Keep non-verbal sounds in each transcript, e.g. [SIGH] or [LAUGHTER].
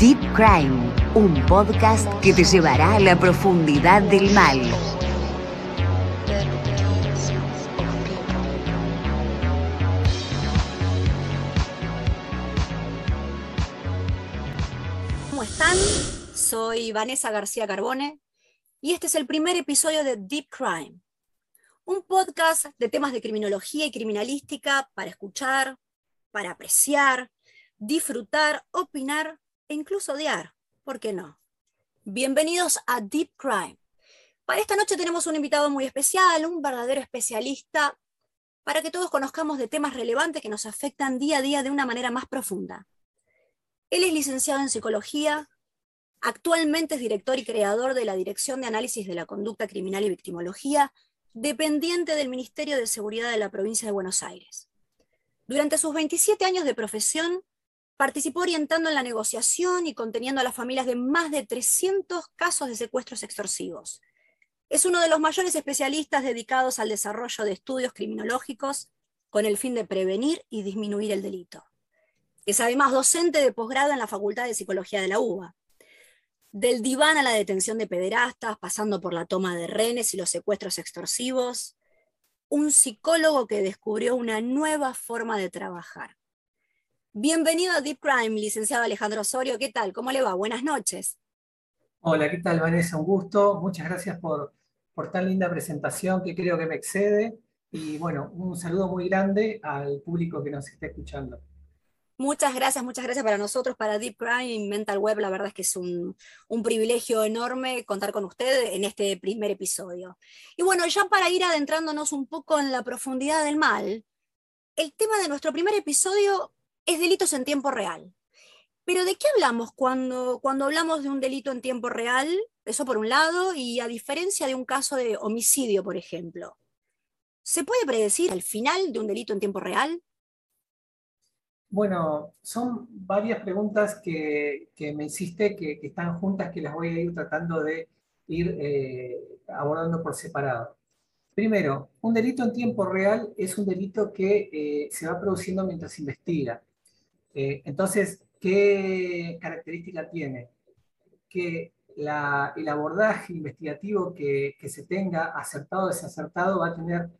Deep Crime, un podcast que te llevará a la profundidad del mal. ¿Cómo están? Soy Vanessa García Carbone y este es el primer episodio de Deep Crime, un podcast de temas de criminología y criminalística para escuchar, para apreciar, disfrutar, opinar e incluso odiar. ¿Por qué no? Bienvenidos a Deep Crime. Para esta noche tenemos un invitado muy especial, un verdadero especialista, para que todos conozcamos de temas relevantes que nos afectan día a día de una manera más profunda. Él es licenciado en psicología, actualmente es director y creador de la Dirección de Análisis de la Conducta Criminal y Victimología, dependiente del Ministerio de Seguridad de la provincia de Buenos Aires. Durante sus 27 años de profesión, participó orientando en la negociación y conteniendo a las familias de más de 300 casos de secuestros extorsivos. Es uno de los mayores especialistas dedicados al desarrollo de estudios criminológicos con el fin de prevenir y disminuir el delito. Es además docente de posgrado en la Facultad de Psicología de la UBA. Del diván a la detención de pederastas, pasando por la toma de renes y los secuestros extorsivos, un psicólogo que descubrió una nueva forma de trabajar. Bienvenido a Deep Crime, licenciado Alejandro Osorio. ¿Qué tal? ¿Cómo le va? Buenas noches. Hola, ¿qué tal Vanessa? Un gusto. Muchas gracias por, por tan linda presentación que creo que me excede. Y bueno, un saludo muy grande al público que nos está escuchando. Muchas gracias, muchas gracias para nosotros, para Deep Crime y Mental Web. La verdad es que es un, un, privilegio enorme contar con usted en este primer episodio. Y bueno, ya para ir adentrándonos un poco en la profundidad del mal, el tema de nuestro primer episodio es delitos en tiempo real. Pero ¿de qué hablamos cuando, cuando hablamos de un delito en tiempo real? Eso por un lado, y a diferencia de un caso de homicidio, por ejemplo. ¿Se puede predecir el final de un delito en tiempo real? Bueno, son varias preguntas que, que me hiciste que, están juntas, que las voy a ir tratando de ir eh, abordando por separado. Primero, un delito en tiempo real es un delito que eh, se va produciendo mientras se investiga. Eh, entonces, ¿qué característica tiene? Que el abordaje investigativo que, que se tenga, acertado o desacertado, va a tener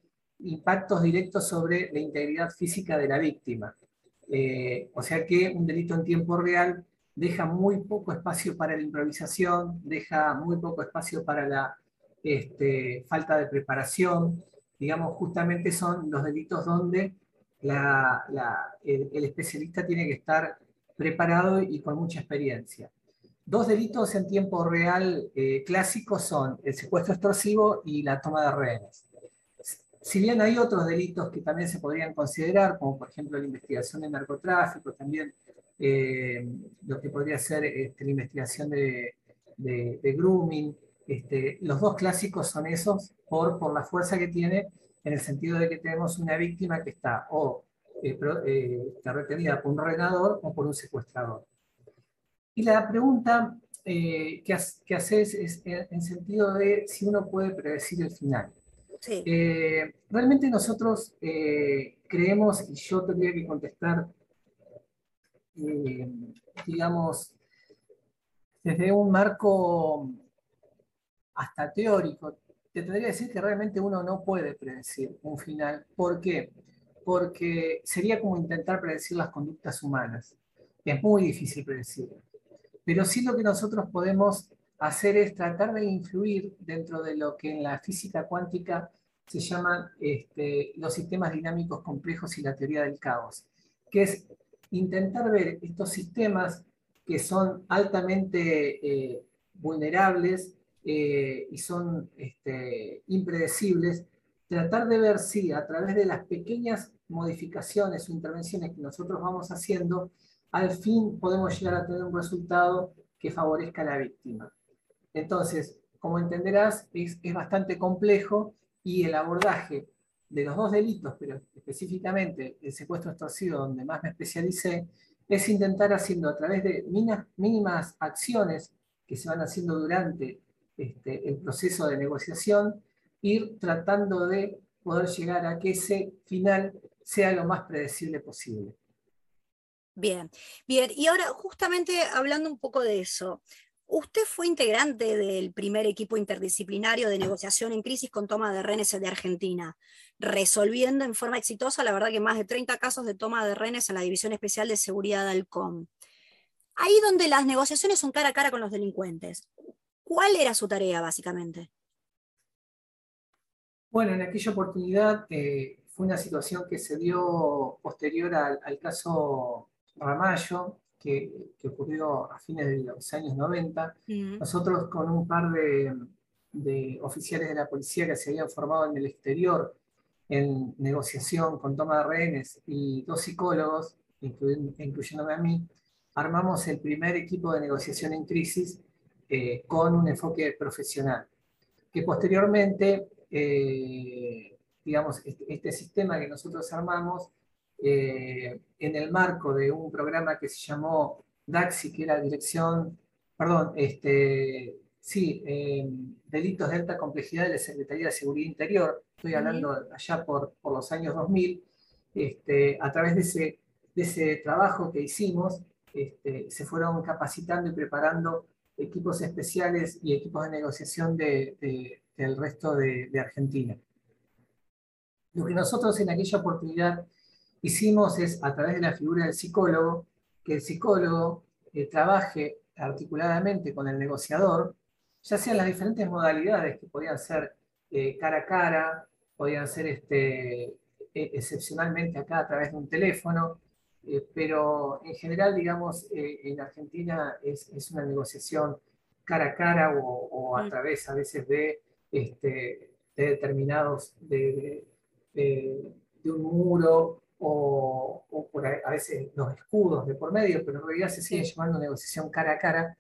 impactos directos sobre la integridad física de la víctima. Eh, o sea que un delito en tiempo real deja muy poco espacio para la improvisación, deja muy poco espacio para la este, falta de preparación. Digamos, justamente son los delitos donde la, la, el, el, especialista tiene que estar preparado y con mucha experiencia. Dos delitos en tiempo real eh, clásicos son el secuestro extorsivo y la toma de rehenes si bien hay otros delitos que también se podrían considerar, como por ejemplo la investigación de narcotráfico, también eh, lo que podría ser este, la investigación de, de, de grooming, este, los dos clásicos son esos por, por la fuerza que tiene, en el sentido de que tenemos una víctima que está o eh, eh, está retenida por un renador o por un secuestrador. Y la pregunta eh, que, que haces es en sentido de si uno puede predecir el final. Sí. Realmente nosotros creemos, y yo tendría que contestar, digamos, desde un marco hasta teórico, te tendría que decir que realmente uno no puede predecir un final. ¿Por qué? Porque sería como intentar predecir las conductas humanas. Es muy difícil predecirlo. Pero sí lo que nosotros podemos hacer es tratar de influir dentro de lo que en la física cuántica se llaman este, los sistemas dinámicos complejos y la teoría del caos, que es intentar ver estos sistemas que son altamente eh, vulnerables eh, y son este, impredecibles, tratar de ver si a través de las pequeñas modificaciones o intervenciones que nosotros vamos haciendo, al fin podemos llegar a tener un resultado que favorezca a la víctima. Entonces, como entenderás, es, es bastante complejo y el abordaje de los dos delitos, pero específicamente el secuestro extorsivo, donde más me especialicé, es intentar haciendo a través de mínimas acciones que se van haciendo durante este, el proceso de negociación, ir tratando de poder llegar a que ese final sea lo más predecible posible. Bien, bien. Y ahora, justamente hablando un poco de eso, usted fue integrante del primer equipo interdisciplinario de negociación en crisis con toma de rehenes de Argentina, resolviendo en forma exitosa, la verdad que más de 30 casos de toma de rehenes en la División Especial de Seguridad de Alcom. Ahí donde las negociaciones son cara a cara con los delincuentes. ¿Cuál era su tarea, básicamente? Bueno, en aquella oportunidad eh, fue una situación que se dio posterior al caso Ramallo, que, ocurrió a fines de los años 90. Nosotros con un par de, oficiales de la policía que se habían formado en el exterior en negociación con toma de rehenes y dos psicólogos, incluyéndome a mí, armamos el primer equipo de negociación en crisis eh, con un enfoque profesional, que posteriormente, eh, digamos, este, este, sistema que nosotros armamos eh, en el marco de un programa que se llamó DAXI, que era Dirección, perdón, este, sí, eh, Delitos de Alta Complejidad de la Secretaría de Seguridad Interior, estoy hablando allá por, por los años 2000, este, a través de ese, de ese trabajo que hicimos, este, se fueron capacitando y preparando equipos especiales y equipos de negociación de, del resto de, de Argentina. Lo que nosotros en aquella oportunidad hicimos es, a través de la figura del psicólogo, que el psicólogo eh, trabaje articuladamente con el negociador, ya sean las diferentes modalidades que podían ser eh, cara a cara, podían ser este, e, excepcionalmente acá a través de un teléfono, eh, pero en general, digamos, en Argentina es, una negociación cara a cara o, a mm. través a veces de, este, determinados, de, de, un muro o, por a, veces los escudos de por medio, pero en realidad se sigue llamando negociación cara a cara.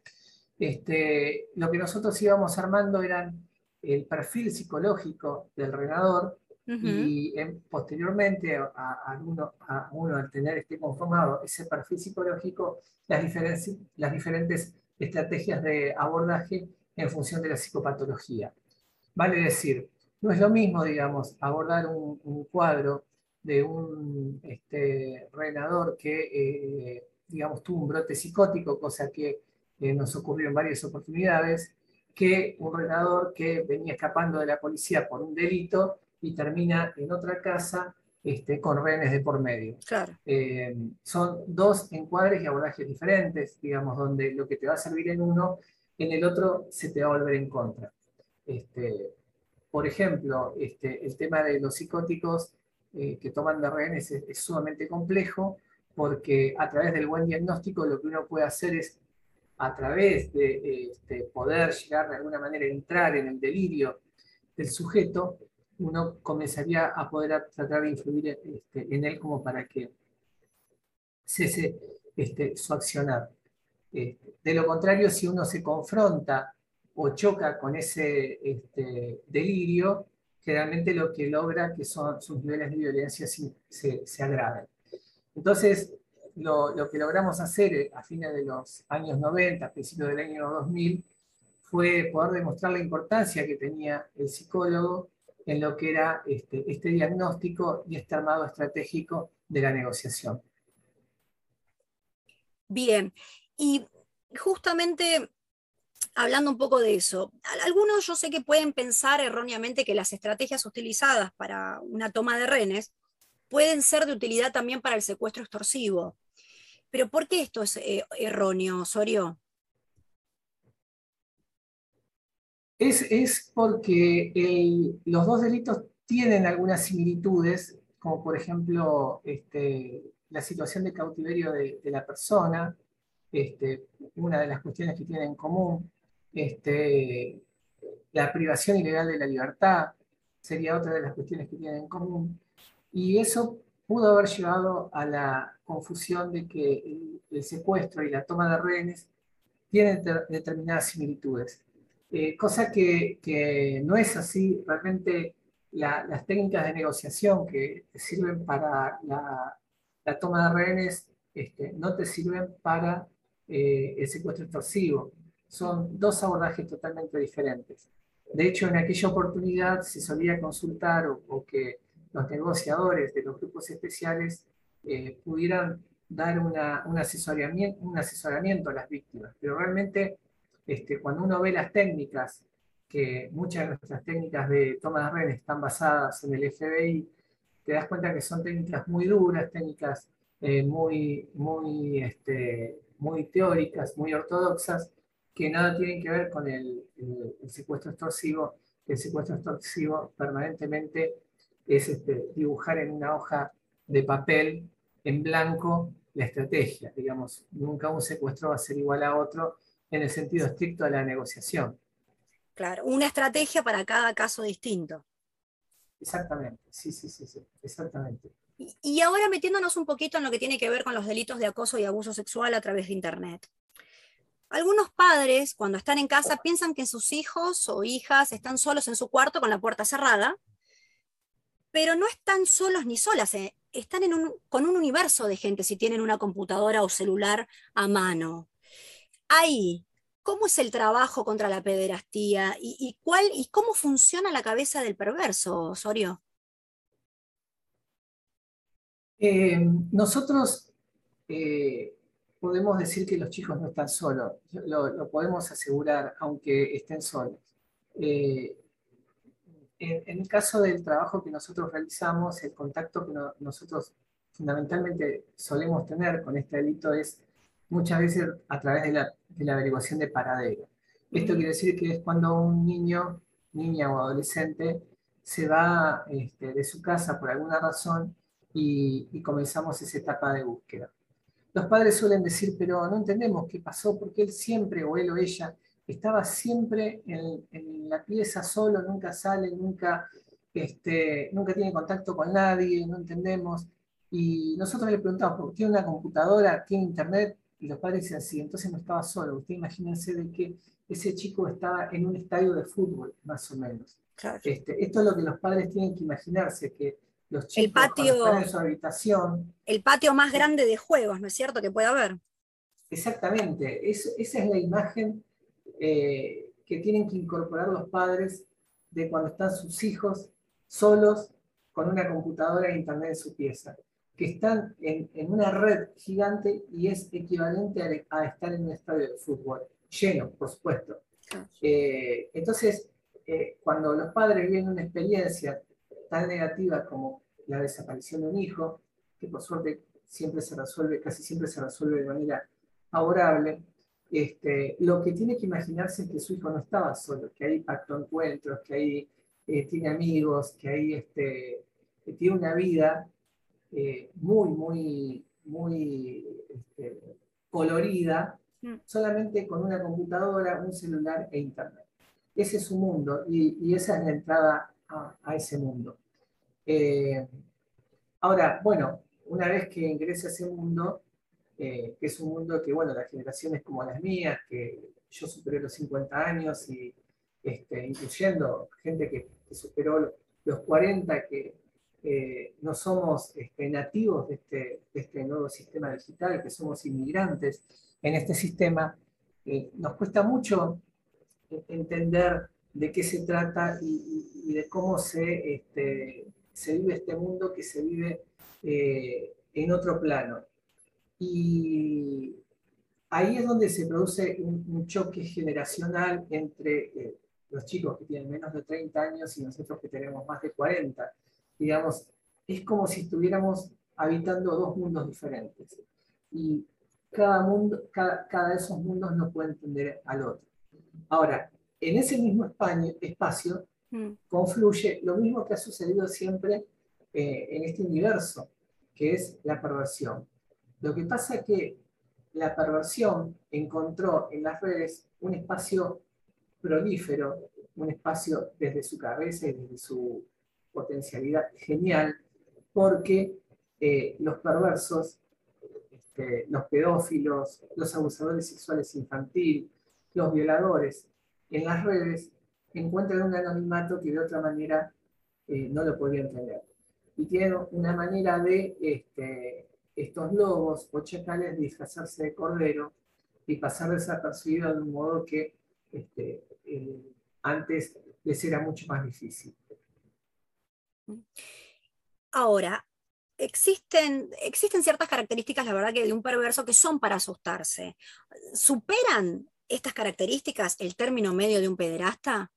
Este, lo que nosotros íbamos armando eran el perfil psicológico del renador y posteriormente a, uno, al tener este conformado ese perfil psicológico, las, diferentes, las diferentes estrategias de abordaje en función de la psicopatología. Vale decir, no es lo mismo, digamos, abordar un, un cuadro de un este, renador que, eh, digamos, tuvo un brote psicótico, cosa que eh, nos ocurrió en varias oportunidades, que un renador que venía escapando de la policía por un delito y termina en otra casa este, con rehenes de por medio. Claro. Eh, son dos encuadres y abordajes diferentes, digamos, donde lo que te va a servir en uno, en el otro se te va a volver en contra. Este, por ejemplo, este, el tema de los psicóticos eh, que toman de rehenes es, sumamente complejo porque a través del buen diagnóstico lo que uno puede hacer es, a través de poder llegar de alguna manera a entrar en el delirio del sujeto, uno comenzaría a poder tratar de influir este, en él como para que cese este, su accionar. de lo contrario, si uno se confronta o choca con ese delirio, generalmente lo que logra que son, sus niveles de violencia se, se, agraven. Entonces, lo, lo, que logramos hacer eh, a fines de los años 90, a principios del año 2000, fue poder demostrar la importancia que tenía el psicólogo en lo que era este, este diagnóstico y este armado estratégico de la negociación. Bien, y justamente hablando un poco de eso, algunos yo sé que pueden pensar erróneamente que las estrategias utilizadas para una toma de rehenes pueden ser de utilidad también para el secuestro extorsivo. Pero ¿por qué esto es eh, erróneo, Osorio? Es, porque los dos delitos tienen algunas similitudes, como por ejemplo este, la situación de cautiverio de, la persona, este, una de las cuestiones que tienen en común, este, la privación ilegal de la libertad sería otra de las cuestiones que tienen en común. Y eso pudo haber llevado a la confusión de que el, secuestro y la toma de rehenes tienen determinadas similitudes. Eh, cosa que, no es así. Realmente las técnicas de negociación que sirven para la, toma de rehenes este, no te sirven para eh, el secuestro extorsivo son dos abordajes totalmente diferentes. De hecho, en aquella oportunidad se solía consultar o, que los negociadores de los grupos especiales eh, pudieran dar un, asesoramiento, un asesoramiento a las víctimas, pero realmente este, cuando uno ve las técnicas, que muchas de nuestras técnicas de toma de redes están basadas en el FBI, te das cuenta que son técnicas muy duras, técnicas eh, muy, muy, este, muy teóricas, muy ortodoxas, que nada tienen que ver con el, secuestro extorsivo. El secuestro extorsivo permanentemente es este, dibujar en una hoja de papel en blanco la estrategia. Digamos, nunca un secuestro va a ser igual a otro en el sentido estricto de la negociación. Claro, una estrategia para cada caso distinto. Exactamente, sí, sí, sí, sí, exactamente. Y ahora metiéndonos un poquito en lo que tiene que ver con los delitos de acoso y abuso sexual a través de Internet. Algunos padres, cuando están en casa, piensan que sus hijos o hijas están solos en su cuarto con la puerta cerrada, pero no están solos ni solas, eh, están con un universo de gente si tienen una computadora o celular a mano. ¿Cómo es el trabajo contra la pederastía y, cuál, y cómo funciona la cabeza del perverso, Osorio? Eh, nosotros eh, podemos decir que los chicos no están solos, lo, podemos asegurar aunque estén solos. Eh, en, el caso del trabajo que nosotros realizamos, el contacto que nosotros fundamentalmente solemos tener con este delito es muchas veces a través de la, averiguación de paradero. Esto quiere decir que es cuando un niño, niña o adolescente se va este, de su casa por alguna razón y comenzamos esa etapa de búsqueda los padres suelen decir, pero no entendemos qué pasó, porque él siempre, o él o ella, estaba siempre en, la pieza solo, nunca sale, nunca, este, nunca tiene contacto con nadie, no entendemos. Y nosotros le preguntamos, ¿tiene una computadora? ¿Tiene internet? Y los padres dicen, sí, entonces no estaba solo. Usted imagínense de que ese chico estaba en un estadio de fútbol, más o menos. Este, esto es lo que los padres tienen que imaginarse, que los chicos el patio, en su habitación. El patio más grande de juegos, ¿no es cierto? Que puede haber. Exactamente, esa es la imagen eh, que tienen que incorporar los padres de cuando están sus hijos solos con una computadora e internet en su pieza, que están en, una red gigante y es equivalente a, estar en un estadio de fútbol, lleno, por supuesto. Eh, entonces, eh, cuando los padres vienen una experiencia tan negativa como la desaparición de un hijo, que por suerte siempre se resuelve, casi siempre se resuelve de manera favorable, este, lo que tiene que imaginarse es que su hijo no estaba solo, que ahí pactó encuentros, que ahí eh, tiene amigos, que ahí este, tiene una vida eh, muy, muy, muy este, colorida, mm. solamente con una computadora, un celular e internet. Ese es su mundo y, esa es la entrada a ese mundo. Eh, ahora, bueno, una vez que ingresa a ese mundo, eh, que es un mundo que, bueno, las generaciones como las mías, que yo superé los 50 años y este, incluyendo gente que, superó los 40, que eh, no somos este, nativos de este, de este, nuevo sistema digital, que somos inmigrantes en este sistema, nos cuesta mucho entender de qué se trata y, de cómo se, este, se vive este mundo que se vive eh, en otro plano. Y ahí es donde se produce un, choque generacional entre eh, los chicos que tienen menos de 30 años y nosotros que tenemos más de 40. Digamos, es como si estuviéramos habitando dos mundos diferentes. Y cada, mundo, cada, cada de esos mundos no puede entender al otro. Ahora, en ese mismo espacio Mm. confluye lo mismo que ha sucedido siempre eh, en este universo, que es la perversión. Lo que pasa es que la perversión encontró en las redes un espacio prolífero, un espacio desde su cabeza y desde su potencialidad genial, porque eh, los perversos, este, los pedófilos, los abusadores sexuales infantiles, los violadores, en las redes encuentran un anonimato que de otra manera eh, no lo podrían tener. Y tienen una manera de este, estos lobos o chacales disfrazarse de cordero y pasar desapercibido de un modo que este, eh, antes les era mucho más difícil. Ahora, existen, existen ciertas características, la verdad, que de un perverso que son para asustarse. ¿Superan estas características el término medio de un pederasta?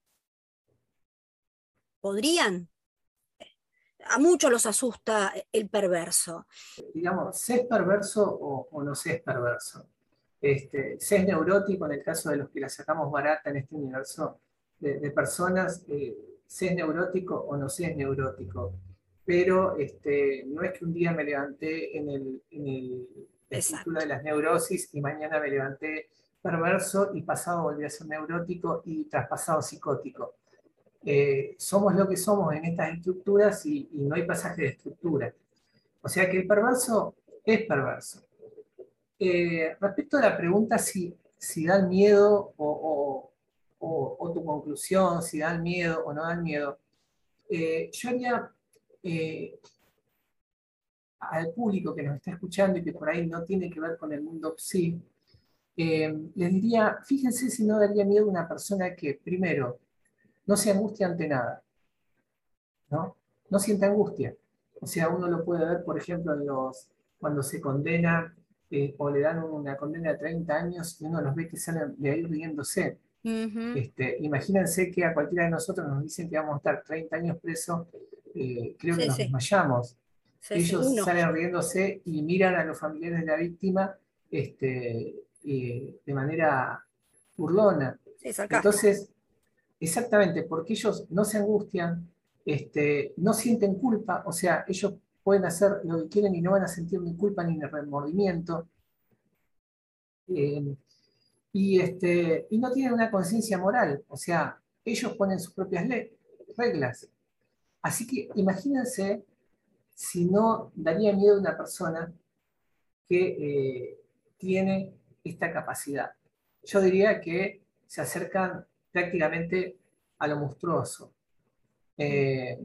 ¿Podrían? A muchos los asusta el perverso. Digamos, ¿se es perverso o, no se es perverso? Este, ¿Se es neurótico en el caso de los que la sacamos barata en este universo de, personas? Eh, ¿Se es neurótico o no se es neurótico? pero este, no es que un día me levanté en el, en el de las neurosis y mañana me levanté perverso y pasado volví a ser neurótico y traspasado psicótico. Eh, somos lo que somos en estas estructuras y, no hay pasaje de estructura. O sea que el perverso es perverso. Eh, respecto a la pregunta si, si da miedo o, o, tu conclusión, si da miedo o no da miedo, eh, yo haría eh, al público que nos está escuchando y que por ahí no tiene que ver con el mundo psi, eh, les diría, fíjense si no daría miedo a una persona que, primero, no se angustia ante nada, ¿no? No siente angustia. O sea, uno lo puede ver, por ejemplo, cuando se condena eh, o le dan una condena de 30 años y uno los ve que salen de ahí riéndose. Este, imagínense que a cualquiera de nosotros nos dicen que vamos a estar 30 años presos eh, creo que nos desmayamos. Ellos salen riéndose y miran a los familiares de la víctima este, eh, de manera burlona. Entonces, exactamente, porque ellos no se angustian, este, no sienten culpa, o sea, ellos pueden hacer lo que quieren y no van a sentir ni culpa ni remordimiento. Eh, y, este, y no tienen una conciencia moral, o sea, ellos ponen sus propias reglas. Así que imagínense si no daría miedo a una persona que eh, tiene esta capacidad. Yo diría que se acercan prácticamente a lo monstruoso. Eh,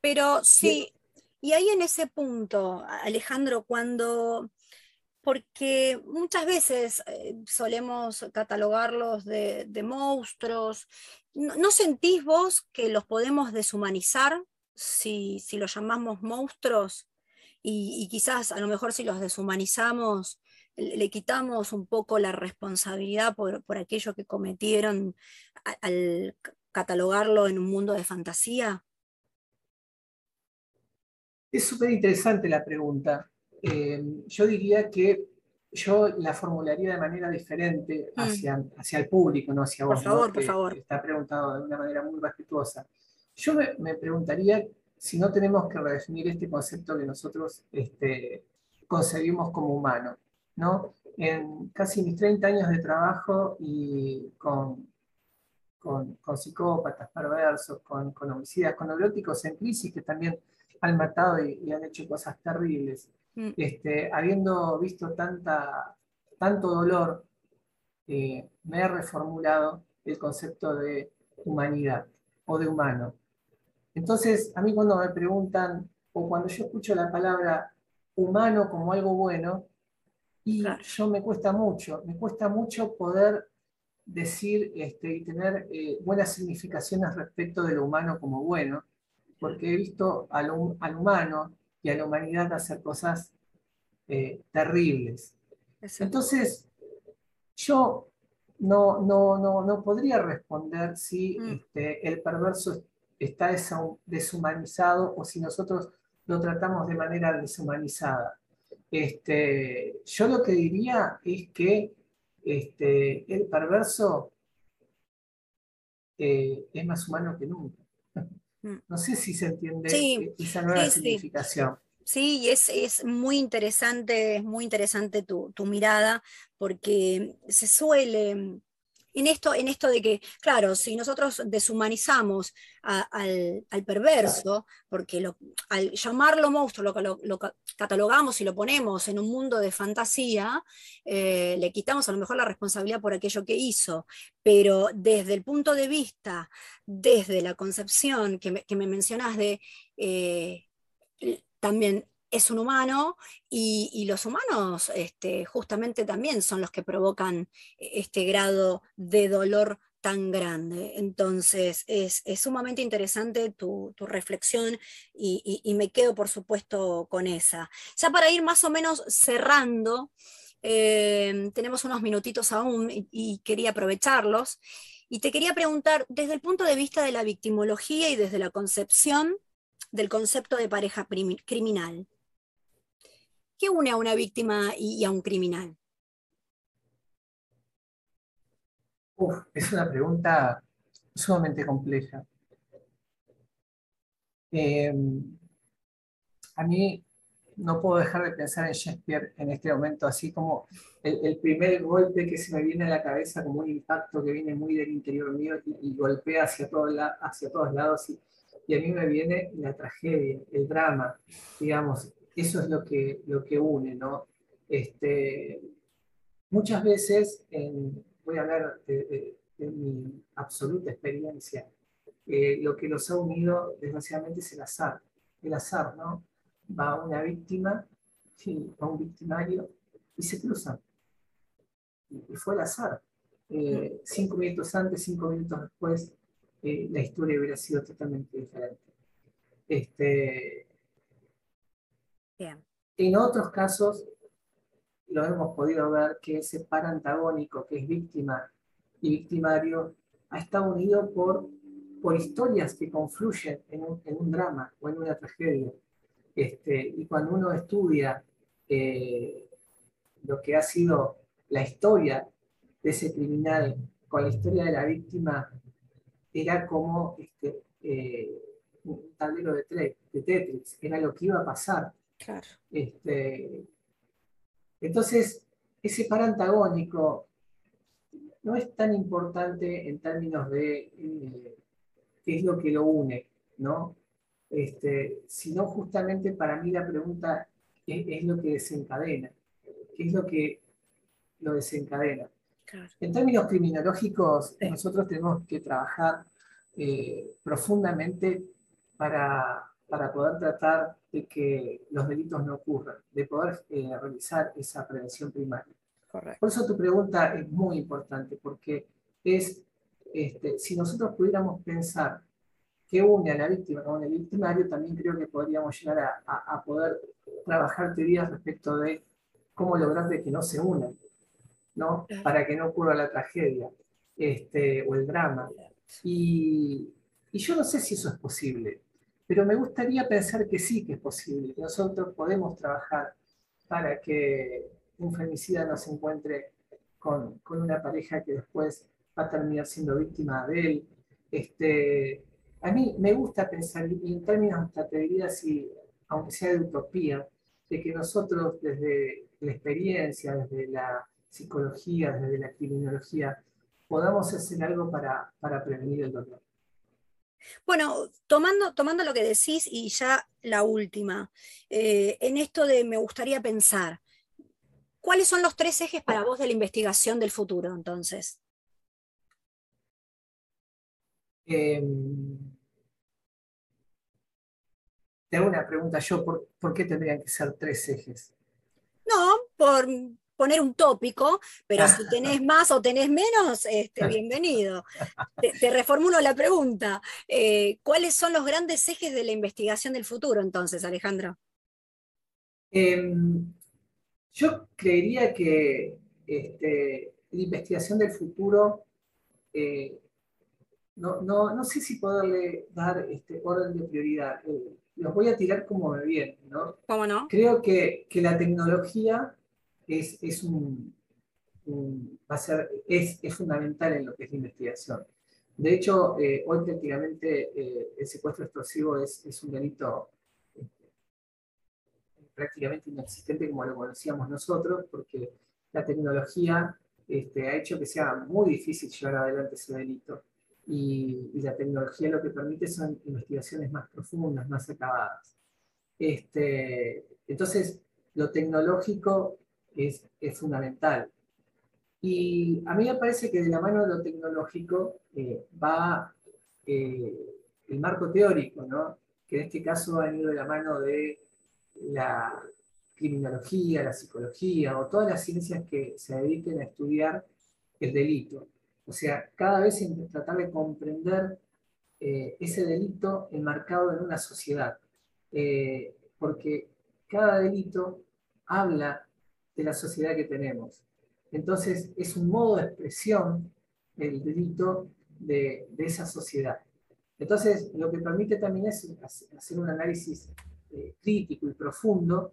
Pero sí, y ahí en ese punto, Alejandro, cuando, porque muchas veces eh, solemos catalogarlos de, monstruos ¿No, sentís vos que los podemos deshumanizar si, si los llamamos monstruos? Y, quizás a lo mejor si los deshumanizamos, le, quitamos un poco la responsabilidad por, aquello que cometieron al catalogarlo en un mundo de fantasía? Es súper interesante la pregunta. Eh, yo diría que yo la formularía de manera diferente mm. hacia, hacia el público, no hacia vos. Por favor, por favor. Está preguntado de una manera muy respetuosa. Yo me, preguntaría si no tenemos que redefinir este concepto que nosotros este, concebimos como humano. ¿no? En casi mis 30 años de trabajo y con, con, psicópatas perversos, con, con, homicidas, con neuróticos en crisis que también han matado y han hecho cosas terribles. Mm. Este, habiendo visto tanta, tanto dolor, eh, me he reformulado el concepto de humanidad o de humano. Entonces, a mí cuando me preguntan, o cuando yo escucho la palabra humano como algo bueno, y yo me cuesta mucho, me cuesta mucho poder decir este, y tener eh, buenas significaciones respecto de lo humano como bueno, porque he visto al, al humano y a la humanidad hacer cosas eh, terribles. Entonces, yo no, no, no, no podría responder si mm. este, el perverso está deshumanizado o si nosotros lo tratamos de manera deshumanizada. Este, yo lo que diría es que este, el perverso eh, es más humano que nunca. Mm. No sé si se entiende esa nueva significación. Sí, es, es muy interesante, es muy interesante tu, mirada, porque se suele, en esto, en esto de que, claro, si nosotros deshumanizamos al, perverso, porque al llamarlo monstruo lo, lo, catalogamos y lo ponemos en un mundo de fantasía, eh, le quitamos a lo mejor la responsabilidad por aquello que hizo, pero desde el punto de vista, desde la concepción que me, que me mencionas de... Eh, también es un humano y, los humanos este, justamente también son los que provocan este grado de dolor tan grande. Entonces, es, sumamente interesante tu, reflexión y, me quedo, por supuesto, con esa. Ya para ir más o menos cerrando, eh, tenemos unos minutitos aún y, quería aprovecharlos. Y te quería preguntar, desde el punto de vista de la victimología y desde la concepción del concepto de pareja criminal, ¿qué une a una víctima y a un criminal? es una pregunta sumamente compleja. Em, a mí no puedo dejar de pensar en Shakespeare en este momento, así como el, primer golpe que se me viene a la cabeza como un impacto que viene muy del interior mío y, golpea hacia, hacia todos lados y, a mí me viene la tragedia, el drama, digamos, eso es lo que, lo que une, ¿no? Este, muchas veces en, voy a hablar de, mi absoluta experiencia. Eh, lo que los ha unido, desgraciadamente, es el azar. El azar, ¿no? Va una víctima, va un victimario y se cruzan. Y, fue el azar. Eh, cinco minutos antes, cinco minutos después, eh, la historia hubiera sido totalmente diferente. Este, En otros casos, lo hemos podido ver que ese par antagónico que es víctima y victimario ha estado unido por, por historias que confluyen en un, drama o en una tragedia. Este, y cuando uno estudia eh, lo que ha sido la historia de ese criminal con la historia de la víctima, era como este, eh, un tablero de, de, Tetris, era lo que iba a pasar. Claro. Este, entonces, ese par antagónico no es tan importante en términos de eh, qué es lo que lo une, ¿no? Este, sino justamente para mí la pregunta es, lo que desencadena, qué es lo que lo desencadena. En términos criminológicos, nosotros tenemos que trabajar eh, profundamente para para poder tratar de que los delitos no ocurran, de poder eh, realizar esa prevención primaria. Por eso tu pregunta es muy importante, porque es, este, si nosotros pudiéramos pensar que une a la víctima con el victimario, también creo que podríamos llegar a, a, poder trabajar teorías respecto de cómo lograr de que no se unan, ¿no? Para que no ocurra la tragedia este, o el drama. Y, y yo no sé si eso es posible. Pero me gustaría pensar que sí que es posible, que nosotros podemos trabajar para que un femicida no se encuentre con, con una pareja que después va a terminar siendo víctima de él. Este, a mí me gusta pensar, y en términos hasta te diría, aunque sea de utopía, de que nosotros desde la experiencia, desde la psicología, desde la criminología, podamos hacer algo para, para prevenir el dolor. Bueno, tomando, tomando lo que decís y ya la última, eh, en esto de me gustaría pensar, ¿cuáles son los tres ejes para vos de la investigación del futuro entonces? Em, te hago una pregunta yo, ¿por qué tendrían que ser tres ejes? No, por, poner un tópico, pero si tenés [LAUGHS] más o tenés menos, este, bienvenido. Te, reformulo la pregunta. Eh, ¿Cuáles son los grandes ejes de la investigación del futuro entonces, Alejandro? Em, yo creería que este, la investigación del futuro, eh, no, sé si poderle dar este orden de prioridad. Eh, los voy a tirar como me viene, ¿no? ¿Cómo no? Creo que, que la tecnología es, un, va a ser, es, fundamental en lo que es la investigación. De hecho, eh, hoy prácticamente eh, el secuestro explosivo es, es un delito este, prácticamente inexistente como lo conocíamos nosotros, porque la tecnología este, ha hecho que sea muy difícil llevar adelante ese delito. Y, la tecnología lo que permite son investigaciones más profundas, más acabadas. Este, entonces, lo tecnológico es, fundamental. Y a mí me parece que de la mano de lo tecnológico eh, va eh, el marco teórico, ¿no? que en este caso ha ido de la mano de la criminología, la psicología o todas las ciencias que se dediquen a estudiar el delito. O sea, cada vez tratar de comprender eh, ese delito enmarcado en una sociedad. Porque cada delito habla de la sociedad que tenemos. Entonces, es un modo de expresión el delito de, esa sociedad. Entonces, lo que permite también es hacer un análisis eh, crítico y profundo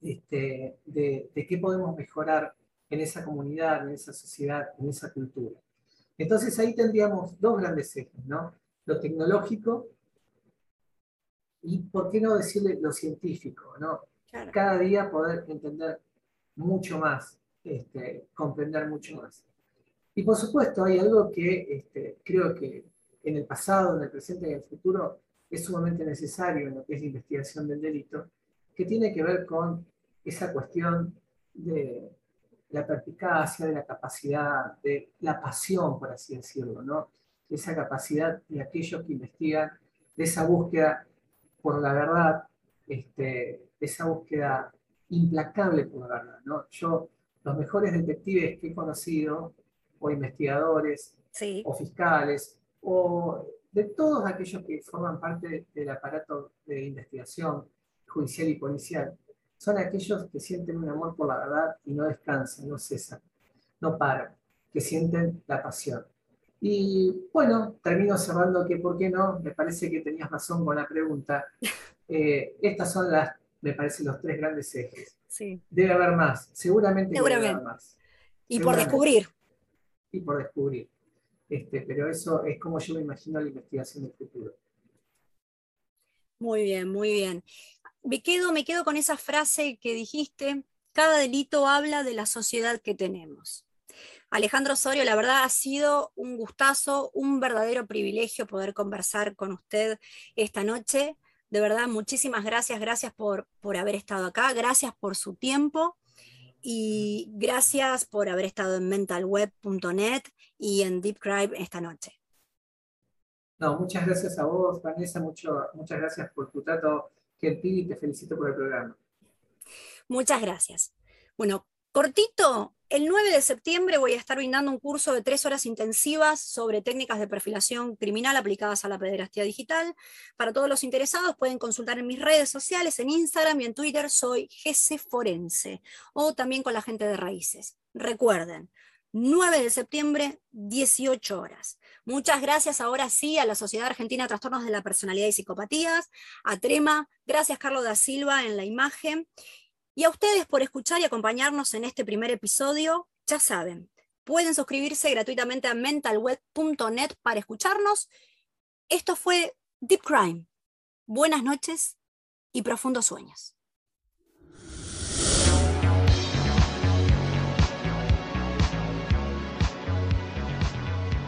este, de, qué podemos mejorar en esa comunidad, en esa sociedad, en esa cultura. Entonces ahí tendríamos dos grandes ejes, ¿no? Lo tecnológico y, ¿por qué no decirle lo científico, ¿no? Cada día poder entender mucho más, este, comprender mucho más. Y por supuesto hay algo que este, creo que en el pasado, en el presente y en el futuro es sumamente necesario en lo que es la investigación del delito, que tiene que ver con esa cuestión de la perspicacia, de la capacidad, de la pasión, por así decirlo, ¿no? Esa capacidad de aquellos que investigan, de esa búsqueda por la verdad, este, de esa búsqueda implacable por la verdad, ¿no? Yo, los mejores detectives que he conocido, o investigadores, o fiscales, o de todos aquellos que forman parte del aparato de investigación judicial y policial, son aquellos que sienten un amor por la verdad y no descansan, no cesan, no paran, que sienten la pasión. Y bueno, termino cerrando que, ¿por qué no? Me parece que tenías razón con la pregunta. [LAUGHS] Eh, estas son las, me parece, los tres grandes ejes. Sí. Debe haber más, seguramente, debe haber más. Y por descubrir. Y por descubrir. Este, pero eso es como yo me imagino la investigación del futuro. Muy bien, muy bien me quedo, me quedo con esa frase que dijiste, cada delito habla de la sociedad que tenemos. Alejandro Osorio, la verdad ha sido un gustazo, un verdadero privilegio poder conversar con usted esta noche. De verdad, muchísimas gracias, gracias por, por haber estado acá, gracias por su tiempo y gracias por haber estado en mentalweb.net y en Deep esta noche. No, muchas gracias a vos, Vanessa, mucho, muchas gracias por tu trato y te felicito por el programa. Muchas gracias. Bueno, cortito, el 9 de septiembre voy a estar brindando un curso de tres horas intensivas sobre técnicas de perfilación criminal aplicadas a la pederastía digital. Para todos los interesados pueden consultar en mis redes sociales, en Instagram y en Twitter soy GC Forense o también con la gente de Raíces. Recuerden, 9 de septiembre, 18 horas. Muchas gracias ahora sí a la Sociedad Argentina de Trastornos de la Personalidad y Psicopatías, a Trema, gracias Carlos da Silva en la imagen, y a ustedes por escuchar y acompañarnos en este primer episodio. Ya saben, pueden suscribirse gratuitamente a mentalweb.net para escucharnos. Esto fue Deep Crime. Buenas noches y profundos sueños.